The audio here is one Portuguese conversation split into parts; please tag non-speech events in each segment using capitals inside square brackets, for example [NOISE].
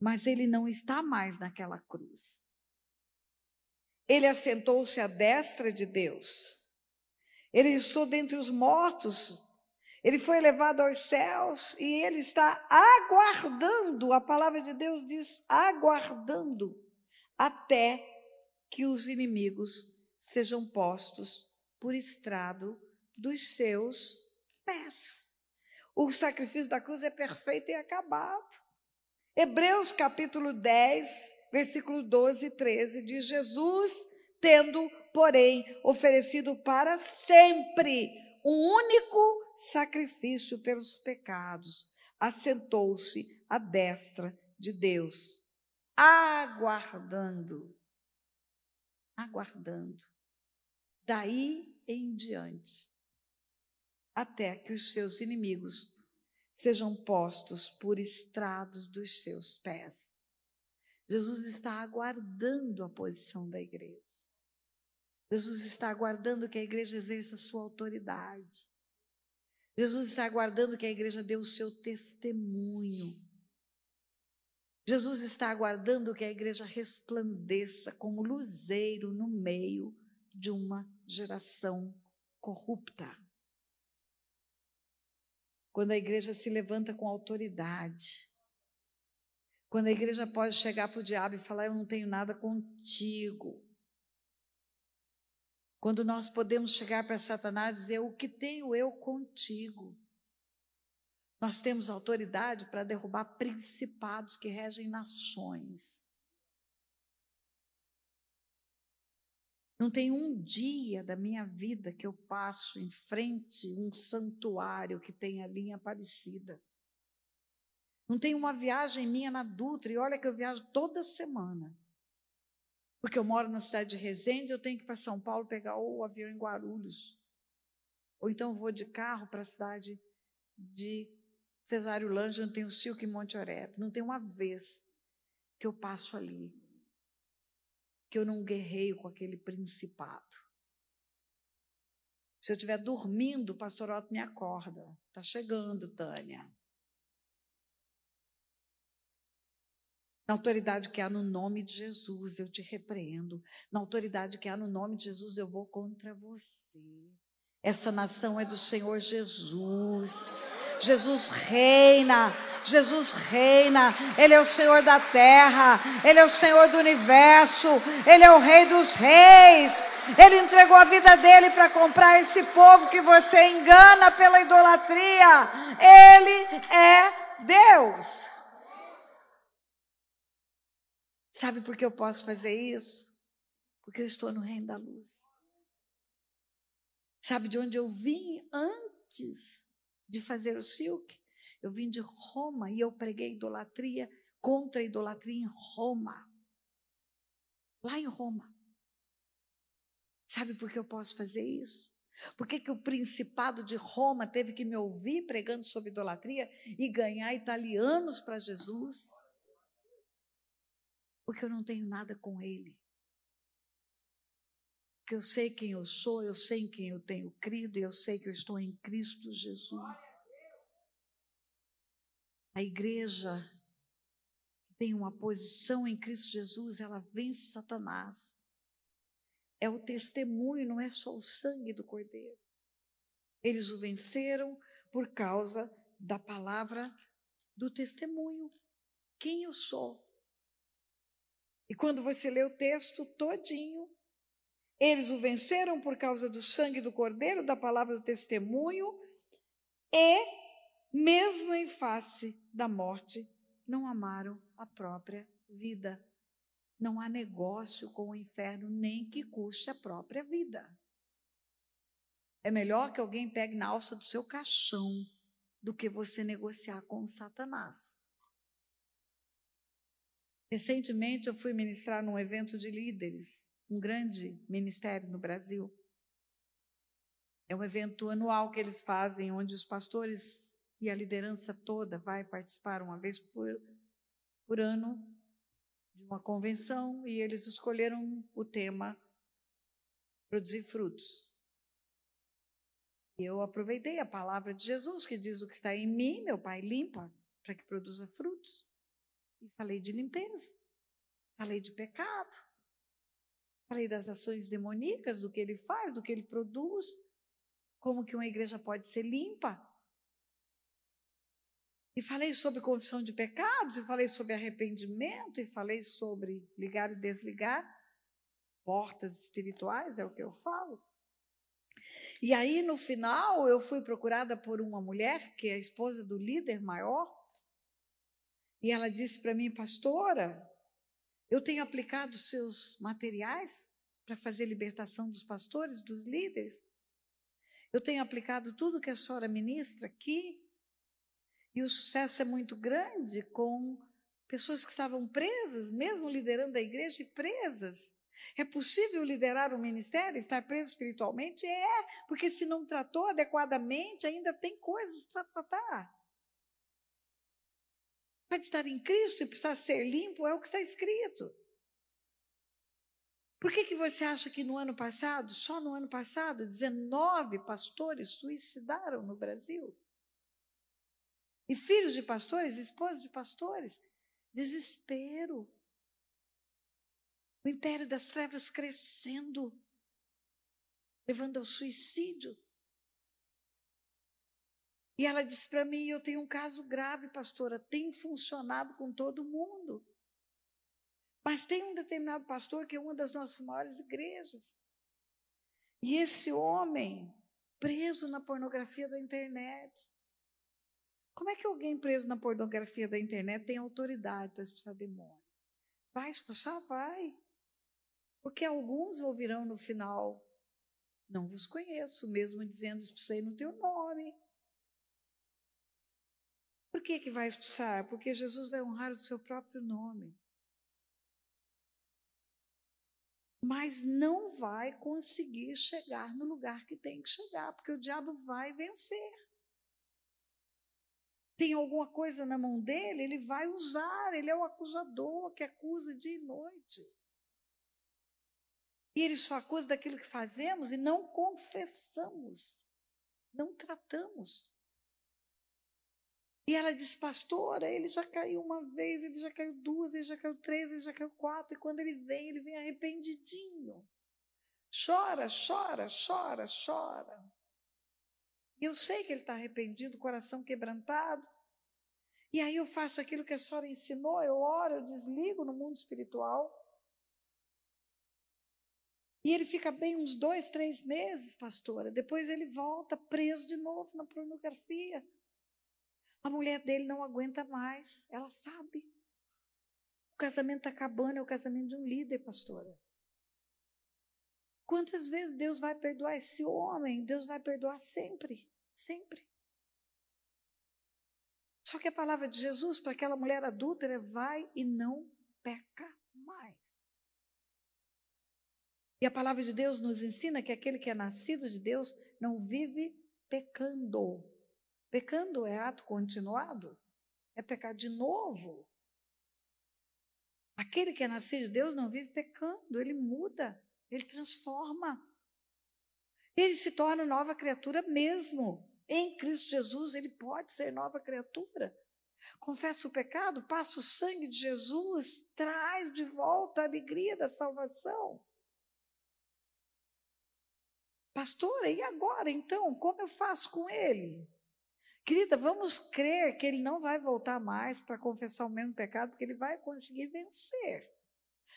mas ele não está mais naquela cruz. Ele assentou-se à destra de Deus. Ele estou dentre os mortos. Ele foi levado aos céus e ele está aguardando. A palavra de Deus diz aguardando até que os inimigos sejam postos por estrado dos seus pés. O sacrifício da cruz é perfeito e acabado. Hebreus capítulo 10, versículo 12 e 13 diz: Jesus, tendo, porém, oferecido para sempre um único sacrifício pelos pecados, assentou-se à destra de Deus, aguardando, aguardando, daí em diante, até que os seus inimigos sejam postos por estrados dos seus pés. Jesus está aguardando a posição da igreja. Jesus está aguardando que a igreja exerça sua autoridade. Jesus está aguardando que a igreja dê o seu testemunho. Jesus está aguardando que a igreja resplandeça como luzeiro no meio de uma geração corrupta. Quando a igreja se levanta com autoridade. Quando a igreja pode chegar para o diabo e falar: Eu não tenho nada contigo. Quando nós podemos chegar para Satanás e dizer: O que tenho eu contigo? Nós temos autoridade para derrubar principados que regem nações. Não tem um dia da minha vida que eu passo em frente um santuário que tem a linha Aparecida. Não tem uma viagem minha na Dutra, e olha que eu viajo toda semana. Porque eu moro na cidade de Resende, eu tenho que ir para São Paulo pegar o avião em Guarulhos. Ou então vou de carro para a cidade de Cesário Lange, onde tem o Silk e Monte Oreb. Não tem uma vez que eu passo ali que eu não guerreio com aquele principado. Se eu estiver dormindo, o pastor Otto me acorda. Está chegando, Tânia. Na autoridade que há no nome de Jesus, eu te repreendo. Na autoridade que há no nome de Jesus, eu vou contra você. Essa nação é do Senhor Jesus. Jesus reina, Jesus reina, Ele é o Senhor da terra, Ele é o Senhor do universo, Ele é o Rei dos Reis. Ele entregou a vida dele para comprar esse povo que você engana pela idolatria. Ele é Deus. Sabe por que eu posso fazer isso? Porque eu estou no reino da luz. Sabe de onde eu vim antes? De fazer o silk. Eu vim de Roma e eu preguei idolatria contra a idolatria em Roma. Lá em Roma. Sabe por que eu posso fazer isso? Por que, que o principado de Roma teve que me ouvir pregando sobre idolatria e ganhar italianos para Jesus? Porque eu não tenho nada com ele porque eu sei quem eu sou, eu sei em quem eu tenho crido e eu sei que eu estou em Cristo Jesus. A igreja que tem uma posição em Cristo Jesus, ela vence Satanás. É o testemunho, não é só o sangue do Cordeiro. Eles o venceram por causa da palavra do testemunho. Quem eu sou? E quando você lê o texto todinho, eles o venceram por causa do sangue do Cordeiro, da palavra do testemunho, e, mesmo em face da morte, não amaram a própria vida. Não há negócio com o inferno, nem que custe a própria vida. É melhor que alguém pegue na alça do seu caixão do que você negociar com Satanás. Recentemente eu fui ministrar num evento de líderes um grande ministério no Brasil. É um evento anual que eles fazem, onde os pastores e a liderança toda vai participar uma vez por, por ano de uma convenção e eles escolheram o tema produzir frutos. E eu aproveitei a palavra de Jesus que diz o que está em mim, meu Pai limpa para que produza frutos. E falei de limpeza, falei de pecado, falei das ações demoníacas, do que ele faz, do que ele produz, como que uma igreja pode ser limpa. E falei sobre confissão de pecados, e falei sobre arrependimento, e falei sobre ligar e desligar portas espirituais, é o que eu falo. E aí, no final, eu fui procurada por uma mulher, que é a esposa do líder maior, e ela disse para mim, pastora, eu tenho aplicado seus materiais para fazer libertação dos pastores, dos líderes. Eu tenho aplicado tudo que a senhora ministra aqui, e o sucesso é muito grande com pessoas que estavam presas, mesmo liderando a igreja, e presas. É possível liderar um ministério, estar preso espiritualmente? É, porque se não tratou adequadamente, ainda tem coisas para tratar. Pode estar em Cristo e precisar ser limpo, é o que está escrito. Por que, que você acha que no ano passado, só no ano passado, 19 pastores suicidaram no Brasil? E filhos de pastores, esposas de pastores? Desespero. O império das trevas crescendo, levando ao suicídio. E ela disse para mim: Eu tenho um caso grave, pastora, tem funcionado com todo mundo. Mas tem um determinado pastor que é uma das nossas maiores igrejas. E esse homem, preso na pornografia da internet. Como é que alguém preso na pornografia da internet tem autoridade para expulsar demônio? Vai expulsar? Vai. Porque alguns ouvirão no final: Não vos conheço, mesmo dizendo expulsei no teu nome. Por que, que vai expulsar? Porque Jesus vai honrar o seu próprio nome. Mas não vai conseguir chegar no lugar que tem que chegar, porque o diabo vai vencer. Tem alguma coisa na mão dele, ele vai usar, ele é o acusador que acusa dia e noite. E ele só acusa daquilo que fazemos e não confessamos, não tratamos. E ela disse, pastora, ele já caiu uma vez, ele já caiu duas, ele já caiu três, ele já caiu quatro, e quando ele vem, ele vem arrependidinho. Chora, chora, chora, chora. E eu sei que ele está arrependido, coração quebrantado. E aí eu faço aquilo que a senhora ensinou, eu oro, eu desligo no mundo espiritual. E ele fica bem uns dois, três meses, pastora. Depois ele volta preso de novo na pornografia. A mulher dele não aguenta mais, ela sabe. O casamento está acabando, é o casamento de um líder, pastora. Quantas vezes Deus vai perdoar esse homem? Deus vai perdoar sempre, sempre. Só que a palavra de Jesus para aquela mulher adúltera vai e não peca mais. E a palavra de Deus nos ensina que aquele que é nascido de Deus não vive pecando. Pecando é ato continuado, é pecar de novo. Aquele que é nascido de Deus não vive pecando, ele muda, ele transforma. Ele se torna nova criatura mesmo. Em Cristo Jesus, ele pode ser nova criatura. Confessa o pecado, passa o sangue de Jesus, traz de volta a alegria da salvação. Pastora, e agora então? Como eu faço com ele? Querida, vamos crer que ele não vai voltar mais para confessar o mesmo pecado, porque ele vai conseguir vencer.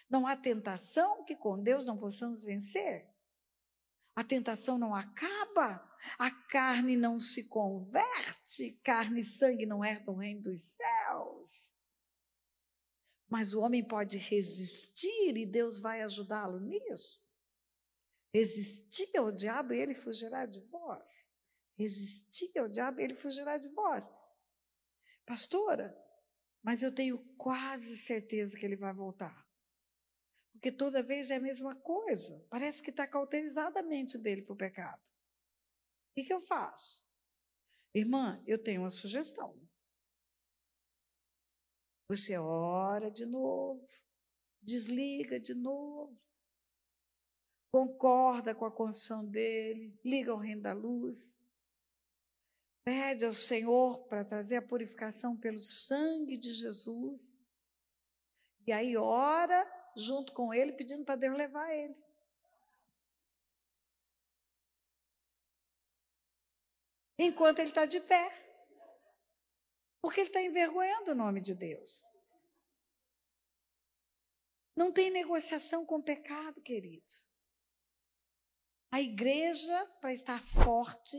Não há tentação que com Deus não possamos vencer. A tentação não acaba, a carne não se converte, carne e sangue não herdam o reino dos céus. Mas o homem pode resistir e Deus vai ajudá-lo nisso. Resistir ao diabo e ele fugirá de vós. Resistir ao diabo e ele fugirá de vós. Pastora, mas eu tenho quase certeza que ele vai voltar. Porque toda vez é a mesma coisa. Parece que está cauterizada a mente dele para o pecado. O que, eu faço? Irmã, eu tenho uma sugestão. Você ora de novo, desliga de novo, concorda com a confissão dele, liga ao reino da luz, pede ao Senhor para trazer a purificação pelo sangue de Jesus. E aí ora junto com ele, pedindo para Deus levar ele. Enquanto ele está de pé. Porque ele está envergonhando o nome de Deus. Não tem negociação com o pecado, queridos. A igreja, para estar forte,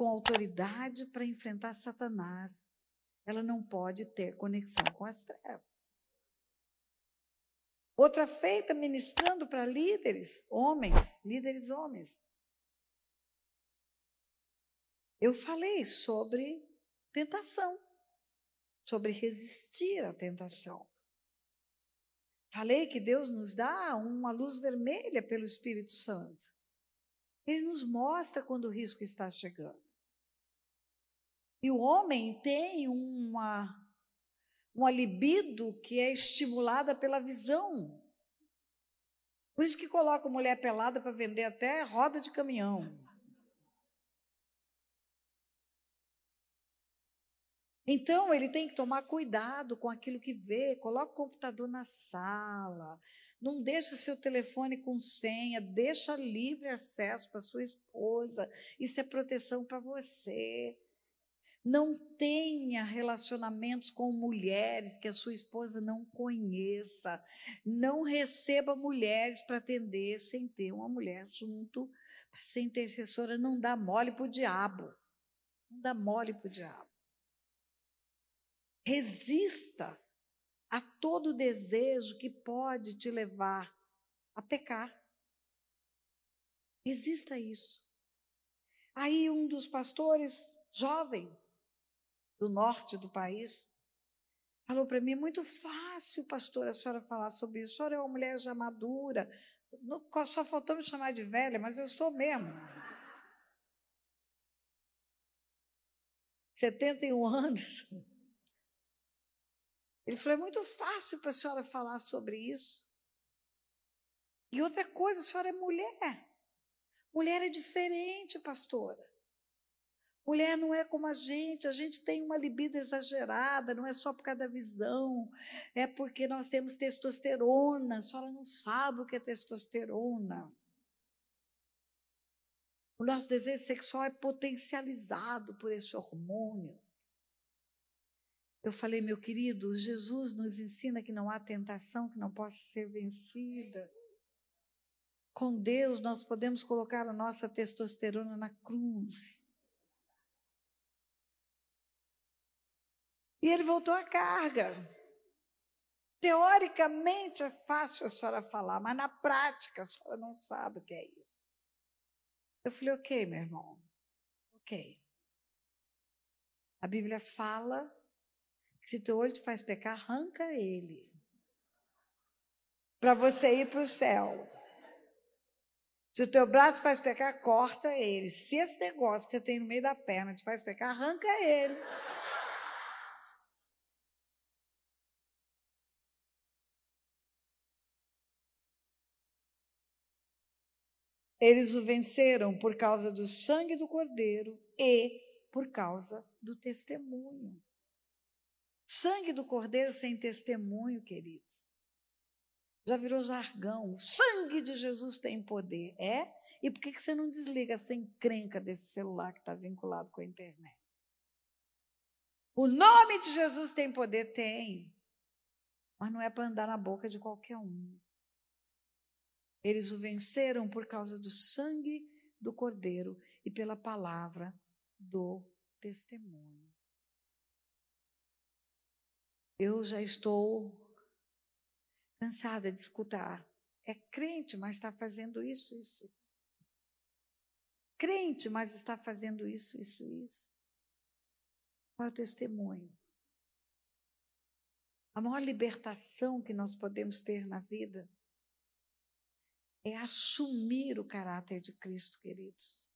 com autoridade para enfrentar Satanás, ela não pode ter conexão com as trevas. Outra feita ministrando para líderes, homens, líderes homens. Eu falei sobre tentação, sobre resistir à tentação. Falei que Deus nos dá uma luz vermelha pelo Espírito Santo. Ele nos mostra quando o risco está chegando. E o homem tem uma, uma libido que é estimulada pela visão. Por isso que coloca mulher pelada para vender até roda de caminhão. Então, ele tem que tomar cuidado com aquilo que vê, coloca o computador na sala, não deixa seu telefone com senha, deixa livre acesso para sua esposa. Isso é proteção para você. Não tenha relacionamentos com mulheres que a sua esposa não conheça. Não receba mulheres para atender sem ter uma mulher junto, para ser intercessora. Não dá mole para o diabo. Não dá mole para o diabo. Resista a todo desejo que pode te levar a pecar. Resista a isso. Aí um dos pastores, jovem, do norte do país, falou para mim: é muito fácil, pastor, a senhora falar sobre isso. A senhora é uma mulher já madura. Só faltou me chamar de velha, mas eu sou mesmo. [LAUGHS] 71 anos. [LAUGHS] Ele falou: é muito fácil para a senhora falar sobre isso. E outra coisa, a senhora é mulher. Mulher é diferente, pastora. Mulher não é como a gente, a gente tem uma libido exagerada, não é só por causa da visão, é porque nós temos testosterona, a senhora não sabe o que é testosterona. O nosso desejo sexual é potencializado por esse hormônio. Eu falei, meu querido, Jesus nos ensina que não há tentação que não possa ser vencida. Com Deus, nós podemos colocar a nossa testosterona na cruz. E ele voltou à carga. Teoricamente é fácil a senhora falar, mas na prática a senhora não sabe o que é isso. Eu falei, ok, meu irmão, ok. A Bíblia fala se teu olho te faz pecar, arranca ele. Para você ir para o céu. Se o teu braço faz pecar, corta ele. Se esse negócio que você tem no meio da perna te faz pecar, arranca ele. Eles o venceram por causa do sangue do Cordeiro e por causa do testemunho. Sangue do cordeiro sem testemunho, queridos. Já virou jargão. O sangue de Jesus tem poder. É? E por que você não desliga sem crenca desse celular que está vinculado com a internet? O nome de Jesus tem poder? Tem. Mas não é para andar na boca de qualquer um. Eles o venceram por causa do sangue do Cordeiro e pela palavra do testemunho. Eu já estou cansada de escutar. É crente, mas está fazendo isso, isso, isso. Crente, mas está fazendo isso, isso, isso. Qual é o testemunho? A maior libertação que nós podemos ter na vida é assumir o caráter de Cristo, queridos.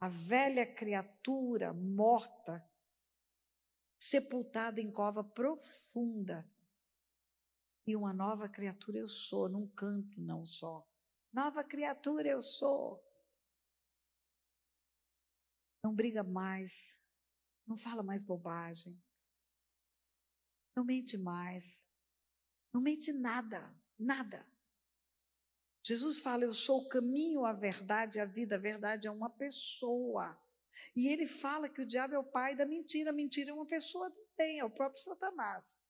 A velha criatura morta sepultada em cova profunda. E uma nova criatura eu sou, num canto não só. Nova criatura eu sou. Não briga mais, não fala mais bobagem, não mente mais, Não mente nada, nada. Jesus fala: Eu sou o caminho, a verdade a vida. A verdade é uma pessoa. E ele fala que o diabo é o pai da mentira. Mentira é uma pessoa também, é o próprio Satanás.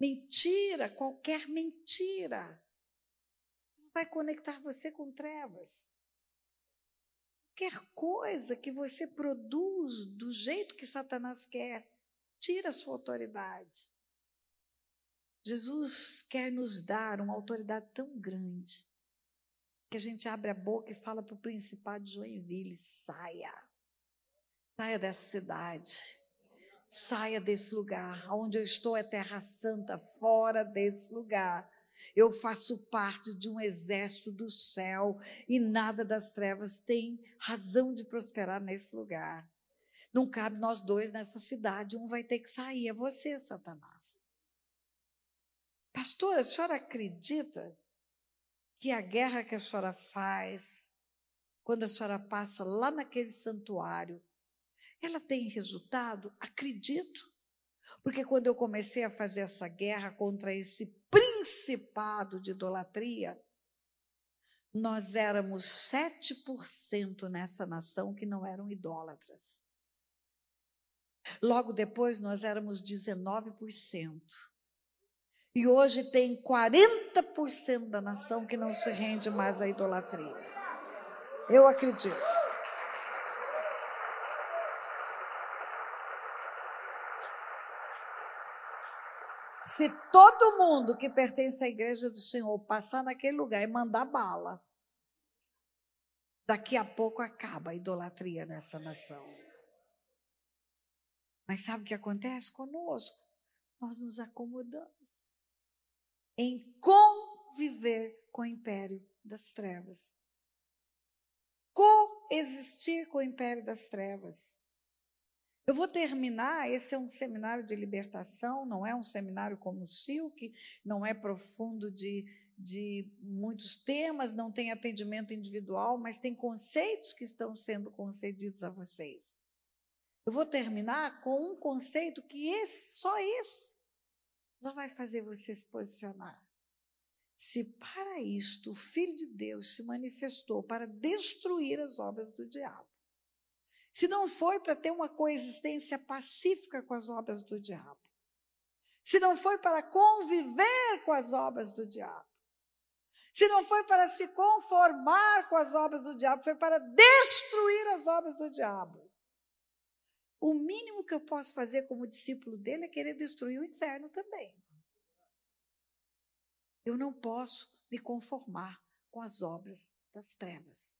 Mentira, qualquer mentira, vai conectar você com trevas. Qualquer coisa que você produz do jeito que Satanás quer, tira a sua autoridade. Jesus quer nos dar uma autoridade tão grande que a gente abre a boca e fala para o principado de Joinville: saia, saia dessa cidade, saia desse lugar. Onde eu estou é terra santa, fora desse lugar. Eu faço parte de um exército do céu e nada das trevas tem razão de prosperar nesse lugar. Não cabe nós dois nessa cidade, um vai ter que sair, é você, Satanás. Pastora, a senhora acredita que a guerra que a senhora faz, quando a senhora passa lá naquele santuário, ela tem resultado? Acredito. Porque quando eu comecei a fazer essa guerra contra esse principado de idolatria, nós éramos 7% nessa nação que não eram idólatras. Logo depois, nós éramos 19%. E hoje tem 40% da nação que não se rende mais à idolatria. Eu acredito. Se todo mundo que pertence à igreja do Senhor passar naquele lugar e mandar bala, daqui a pouco acaba a idolatria nessa nação. Mas sabe o que acontece conosco? Nós nos acomodamos em conviver com o império das trevas. Coexistir com o império das trevas. Eu vou terminar. Esse é um seminário de libertação, não é um seminário como o Silk, não é profundo de, de muitos temas, não tem atendimento individual, mas tem conceitos que estão sendo concedidos a vocês. Eu vou terminar com um conceito que esse, só esse já vai fazer você se posicionar. Se para isto o Filho de Deus se manifestou para destruir as obras do diabo, se não foi para ter uma coexistência pacífica com as obras do diabo, se não foi para conviver com as obras do diabo, se não foi para se conformar com as obras do diabo, foi para destruir as obras do diabo. O mínimo que eu posso fazer como discípulo dele é querer destruir o inferno também. Eu não posso me conformar com as obras das trevas.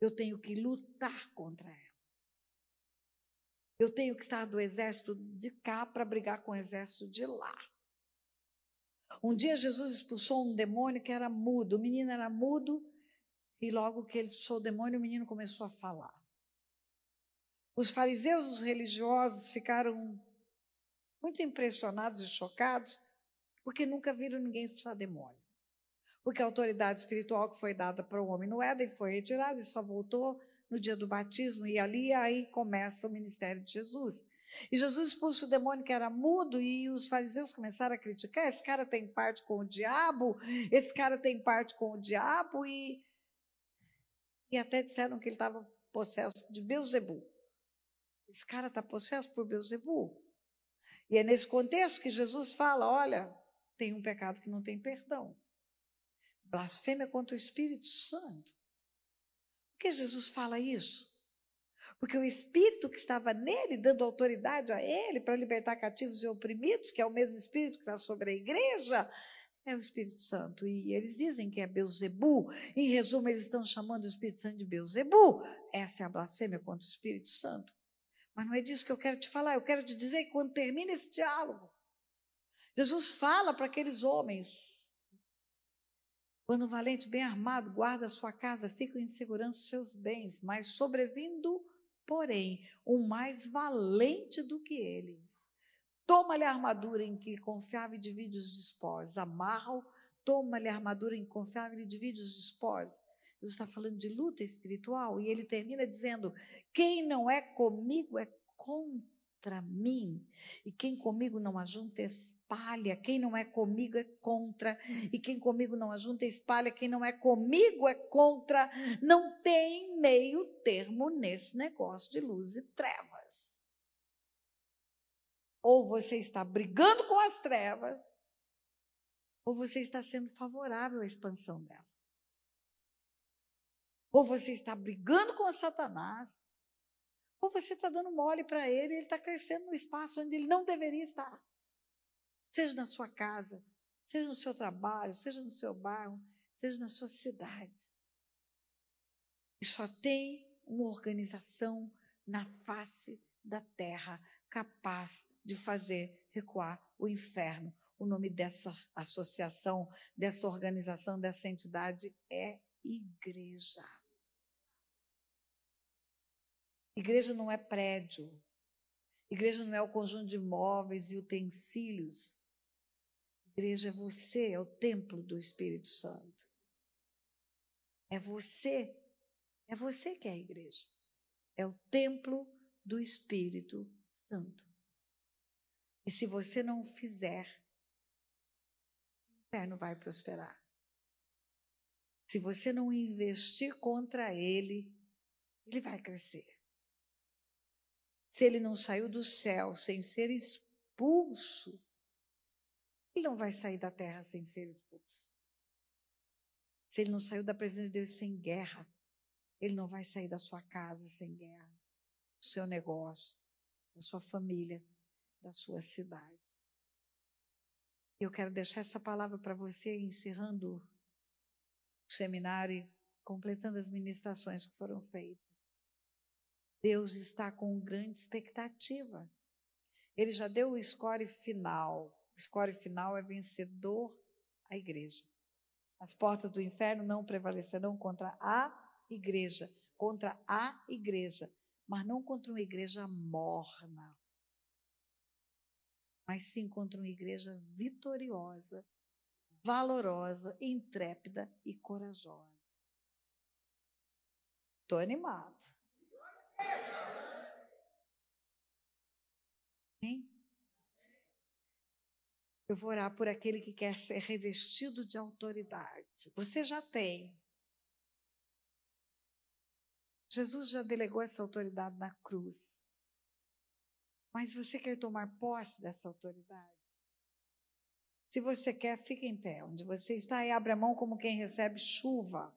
Eu tenho que lutar contra elas. Eu tenho que estar do exército de cá para brigar com o exército de lá. Um dia Jesus expulsou um demônio que era mudo. O menino era mudo e logo que ele expulsou o demônio, o menino começou a falar. Os fariseus, os religiosos, ficaram muito impressionados e chocados, porque nunca viram ninguém expulsar demônio. Porque a autoridade espiritual que foi dada para o homem no Éden foi retirada e só voltou no dia do batismo, e ali aí começa o ministério de Jesus. E Jesus expulsa o demônio que era mudo, e os fariseus começaram a criticar: esse cara tem parte com o diabo, esse cara tem parte com o diabo, e, e até disseram que ele estava possesso de Beuzebu. Esse cara está possesso por Beuzebu. E é nesse contexto que Jesus fala: olha, tem um pecado que não tem perdão. Blasfêmia contra o Espírito Santo. Por que Jesus fala isso? Porque o Espírito que estava nele, dando autoridade a ele para libertar cativos e oprimidos, que é o mesmo Espírito que está sobre a igreja, é o Espírito Santo. E eles dizem que é Beuzebu. Em resumo, eles estão chamando o Espírito Santo de Beuzebu. Essa é a blasfêmia contra o Espírito Santo. Mas não é disso que eu quero te falar. Eu quero te dizer que quando termina esse diálogo, Jesus fala para aqueles homens: quando o valente bem armado guarda a sua casa, fica em segurança os seus bens, mas sobrevindo, porém, o mais valente do que ele. Toma-lhe a armadura em que confiava e divide os despojos. Amarra-o, toma-lhe a armadura em que confiava e divide os despojos. Jesus está falando de luta espiritual e ele termina dizendo: quem não é comigo é contra mim. E quem comigo não ajunta, espalha. Quem não é comigo é contra. E quem comigo não ajunta, espalha. Quem não é comigo é contra. Não tem meio termo nesse negócio de luz e trevas. Ou você está brigando com as trevas, ou você está sendo favorável à expansão dela. Ou você está brigando com Satanás, ou você está dando mole para ele ele está crescendo no espaço onde ele não deveria estar. Seja na sua casa, seja no seu trabalho, seja no seu bairro, seja na sua cidade. E só tem uma organização na face da terra capaz de fazer recuar o inferno. O nome dessa associação, dessa organização, dessa entidade é igreja. Igreja não é prédio. Igreja não é o conjunto de móveis e utensílios. Igreja é você, é o templo do Espírito Santo. É você. É você que é a igreja. É o templo do Espírito Santo. E se você não fizer, o inferno vai prosperar. Se você não investir contra ele, ele vai crescer. Se ele não saiu do céu sem ser expulso, ele não vai sair da terra sem ser expulso. Se ele não saiu da presença de Deus sem guerra, ele não vai sair da sua casa sem guerra, do seu negócio, da sua família, da sua cidade. Eu quero deixar essa palavra para você, encerrando o seminário completando as ministrações que foram feitas. Deus está com grande expectativa. Ele já deu o score final. O score final é vencedor a igreja. As portas do inferno não prevalecerão contra a igreja, contra a igreja, mas não contra uma igreja morna, mas sim contra uma igreja vitoriosa, valorosa, intrépida e corajosa. Estou animado. Hein? Eu vou orar por aquele que quer ser revestido de autoridade. Você já tem. Jesus já delegou essa autoridade na cruz. Mas você quer tomar posse dessa autoridade? Se você quer, fique em pé. Onde você está e abre a mão como quem recebe chuva.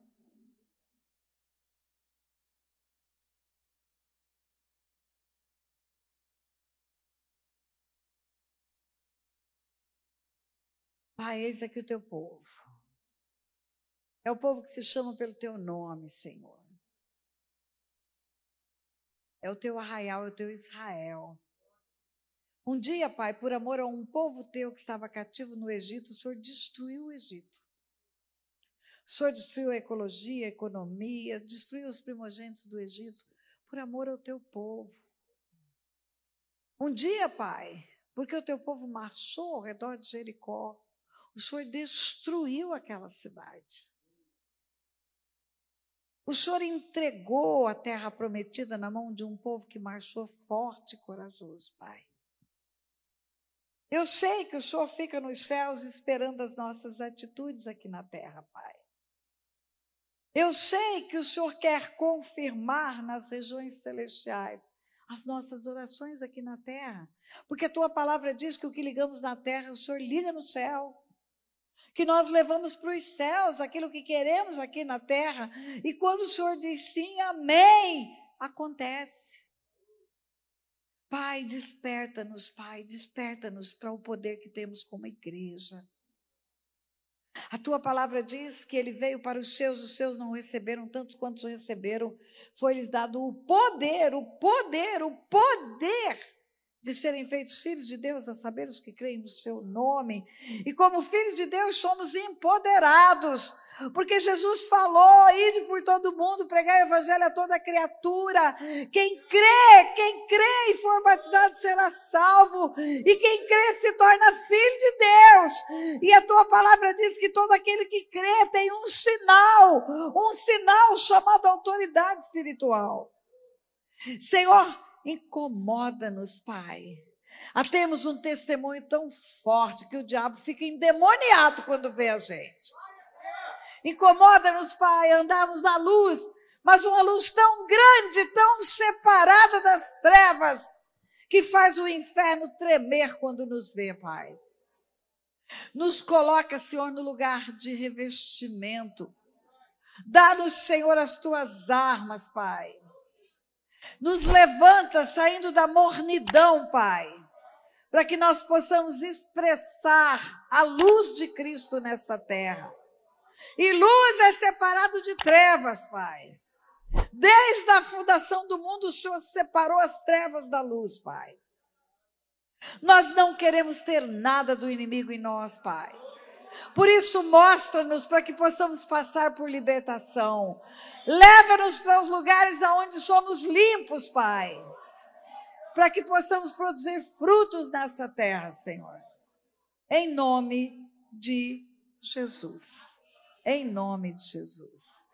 Pai, eis aqui o teu povo. É o povo que se chama pelo teu nome, Senhor. É o teu arraial, é o teu Israel. Um dia, Pai, por amor a um povo teu que estava cativo no Egito, o Senhor destruiu o Egito. O Senhor destruiu a ecologia, a economia, destruiu os primogênitos do Egito, por amor ao teu povo. Um dia, Pai, porque o teu povo marchou ao redor de Jericó, o Senhor destruiu aquela cidade. O Senhor entregou a terra prometida na mão de um povo que marchou forte e corajoso, Pai. Eu sei que o Senhor fica nos céus esperando as nossas atitudes aqui na terra, Pai. Eu sei que o Senhor quer confirmar nas regiões celestiais as nossas orações aqui na terra, porque a tua palavra diz que o que ligamos na terra, o Senhor liga no céu que nós levamos para os céus aquilo que queremos aqui na terra. E quando o Senhor diz sim, amém, acontece. Pai, desperta-nos, Pai, desperta-nos para o poder que temos como igreja. A tua palavra diz que ele veio para os seus, os seus não receberam, tantos quantos receberam, foi-lhes dado o poder, o poder, o poder de serem feitos filhos de Deus, a saber os que creem no seu nome. E como filhos de Deus, somos empoderados, porque Jesus falou: ide por todo mundo, pregar o evangelho a toda criatura. Quem crê, quem crê e for batizado será salvo, e quem crê se torna filho de Deus. E a tua palavra diz que todo aquele que crê tem um sinal, um sinal chamado autoridade espiritual. Senhor, Incomoda-nos, Pai, a termos um testemunho tão forte que o diabo fica endemoniado quando vê a gente. Incomoda-nos, Pai, andarmos na luz, mas uma luz tão grande, tão separada das trevas, que faz o inferno tremer quando nos vê, Pai. Nos coloca, Senhor, no lugar de revestimento. Dá-nos, Senhor, as tuas armas, Pai. Nos levanta saindo da mornidão, Pai, para que nós possamos expressar a luz de Cristo nessa terra. E luz é separado de trevas, Pai. Desde a fundação do mundo, o Senhor separou as trevas da luz, Pai. Nós não queremos ter nada do inimigo em nós, Pai. Por isso, mostra-nos para que possamos passar por libertação. Leva-nos para os lugares aonde somos limpos, Pai. Para que possamos produzir frutos nessa terra, Senhor. Em nome de Jesus. Em nome de Jesus.